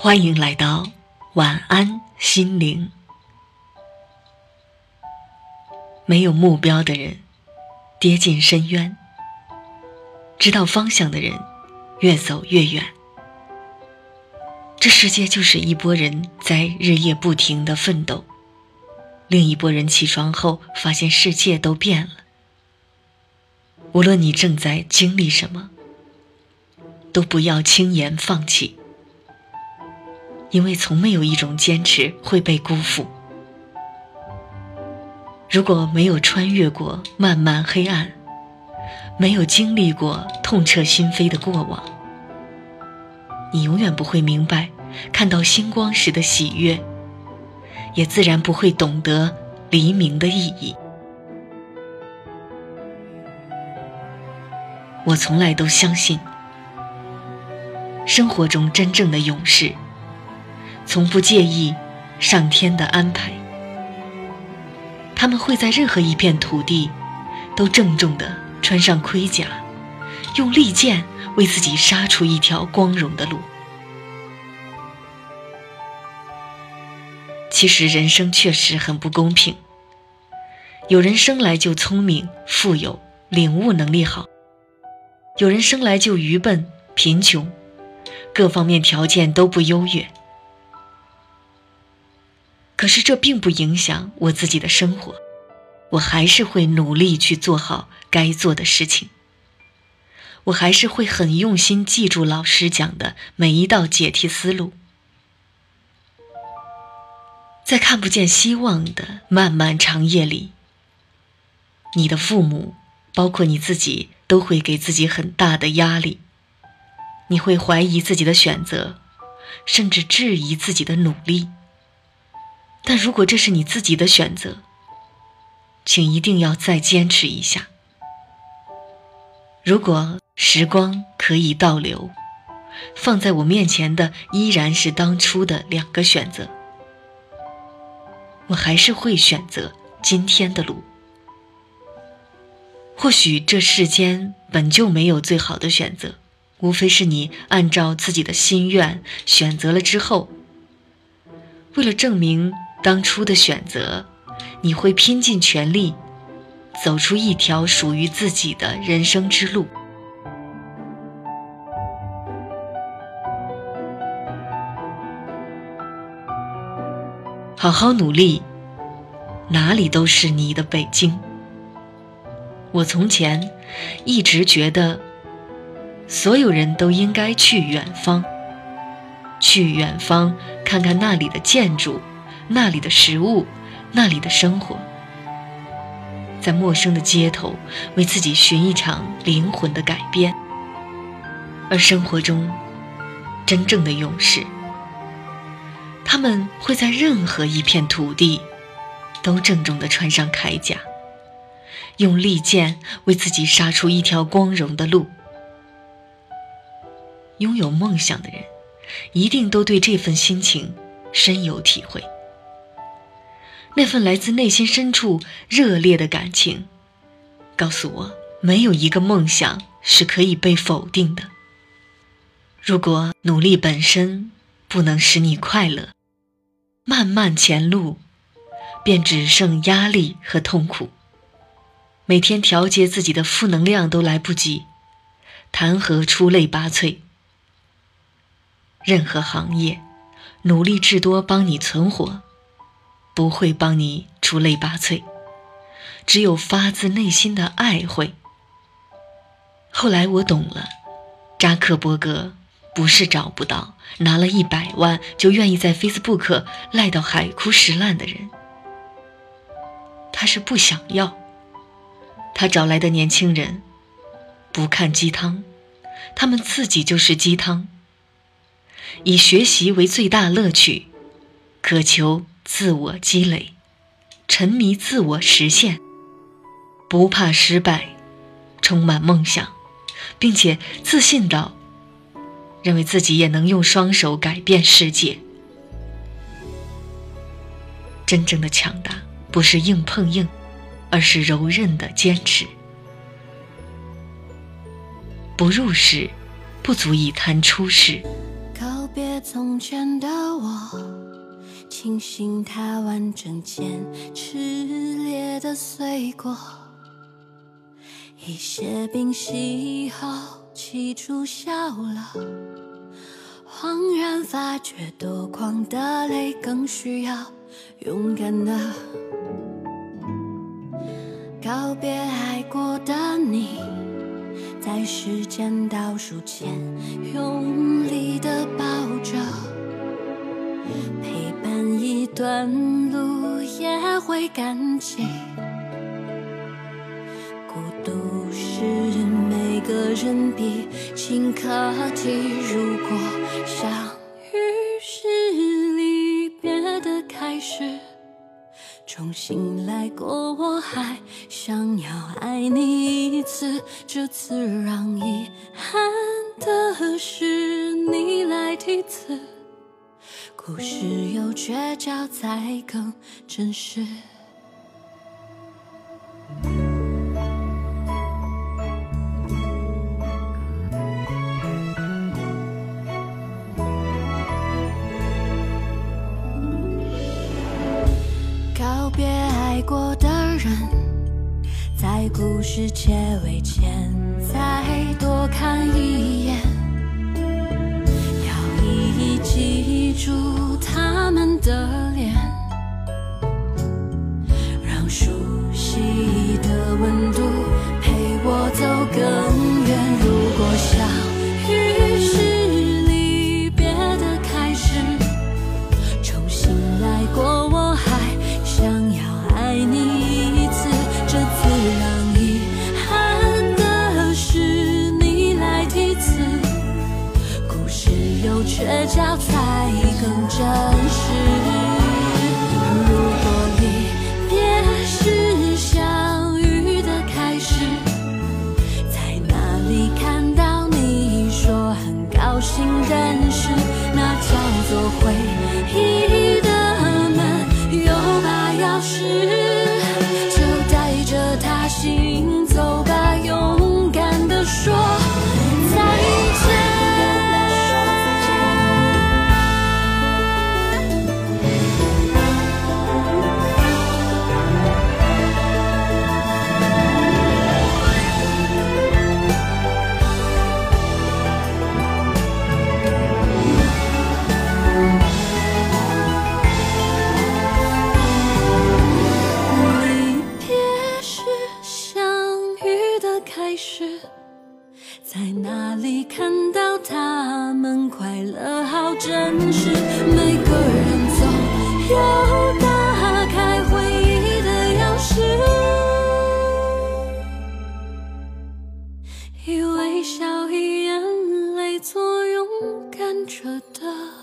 欢迎来到晚安心灵。没有目标的人跌进深渊，知道方向的人越走越远。这世界就是一拨人在日夜不停的奋斗，另一拨人起床后发现世界都变了。无论你正在经历什么，都不要轻言放弃，因为从没有一种坚持会被辜负。如果没有穿越过漫漫黑暗，没有经历过痛彻心扉的过往，你永远不会明白看到星光时的喜悦，也自然不会懂得黎明的意义。我从来都相信，生活中真正的勇士，从不介意上天的安排。他们会在任何一片土地，都郑重地穿上盔甲，用利剑为自己杀出一条光荣的路。其实人生确实很不公平，有人生来就聪明、富有、领悟能力好。有人生来就愚笨、贫穷，各方面条件都不优越。可是这并不影响我自己的生活，我还是会努力去做好该做的事情。我还是会很用心记住老师讲的每一道解题思路。在看不见希望的漫漫长夜里，你的父母，包括你自己。都会给自己很大的压力，你会怀疑自己的选择，甚至质疑自己的努力。但如果这是你自己的选择，请一定要再坚持一下。如果时光可以倒流，放在我面前的依然是当初的两个选择，我还是会选择今天的路。或许这世间本就没有最好的选择，无非是你按照自己的心愿选择了之后，为了证明当初的选择，你会拼尽全力，走出一条属于自己的人生之路。好好努力，哪里都是你的北京。我从前一直觉得，所有人都应该去远方，去远方看看那里的建筑，那里的食物，那里的生活，在陌生的街头为自己寻一场灵魂的改变。而生活中真正的勇士，他们会在任何一片土地都郑重地穿上铠甲。用利剑为自己杀出一条光荣的路。拥有梦想的人，一定都对这份心情深有体会。那份来自内心深处热烈的感情，告诉我，没有一个梦想是可以被否定的。如果努力本身不能使你快乐，漫漫前路便只剩压力和痛苦。每天调节自己的负能量都来不及，谈何出类拔萃？任何行业，努力至多帮你存活，不会帮你出类拔萃。只有发自内心的爱会。后来我懂了，扎克伯格不是找不到，拿了一百万就愿意在 Facebook 赖到海枯石烂的人，他是不想要。他找来的年轻人，不看鸡汤，他们自己就是鸡汤。以学习为最大乐趣，渴求自我积累，沉迷自我实现，不怕失败，充满梦想，并且自信到认为自己也能用双手改变世界。真正的强大，不是硬碰硬。而是柔韧的坚持。不入世，不足以谈出世。告别从前的我。庆幸它完整间炽烈的碎过，一些冰息后气出笑了，恍然发觉多狂的泪更需要勇敢的告别爱过的你，在时间倒数前用力的抱着。一段路也会感激，孤独是每个人必经课题。如果相遇是离别的开始，重新来过，我还想要爱你一次。这次让遗憾的是你来替次。故事有倔强，才更真实。告别爱过的人，在故事结尾前再多看一他爱更。真实。如果离别是相遇的开始，在哪里看到你说很高兴认识，那叫做回是在哪里看到他们快乐？好真实。每个人总有打开回忆的钥匙。以微笑，以眼泪做勇敢者的。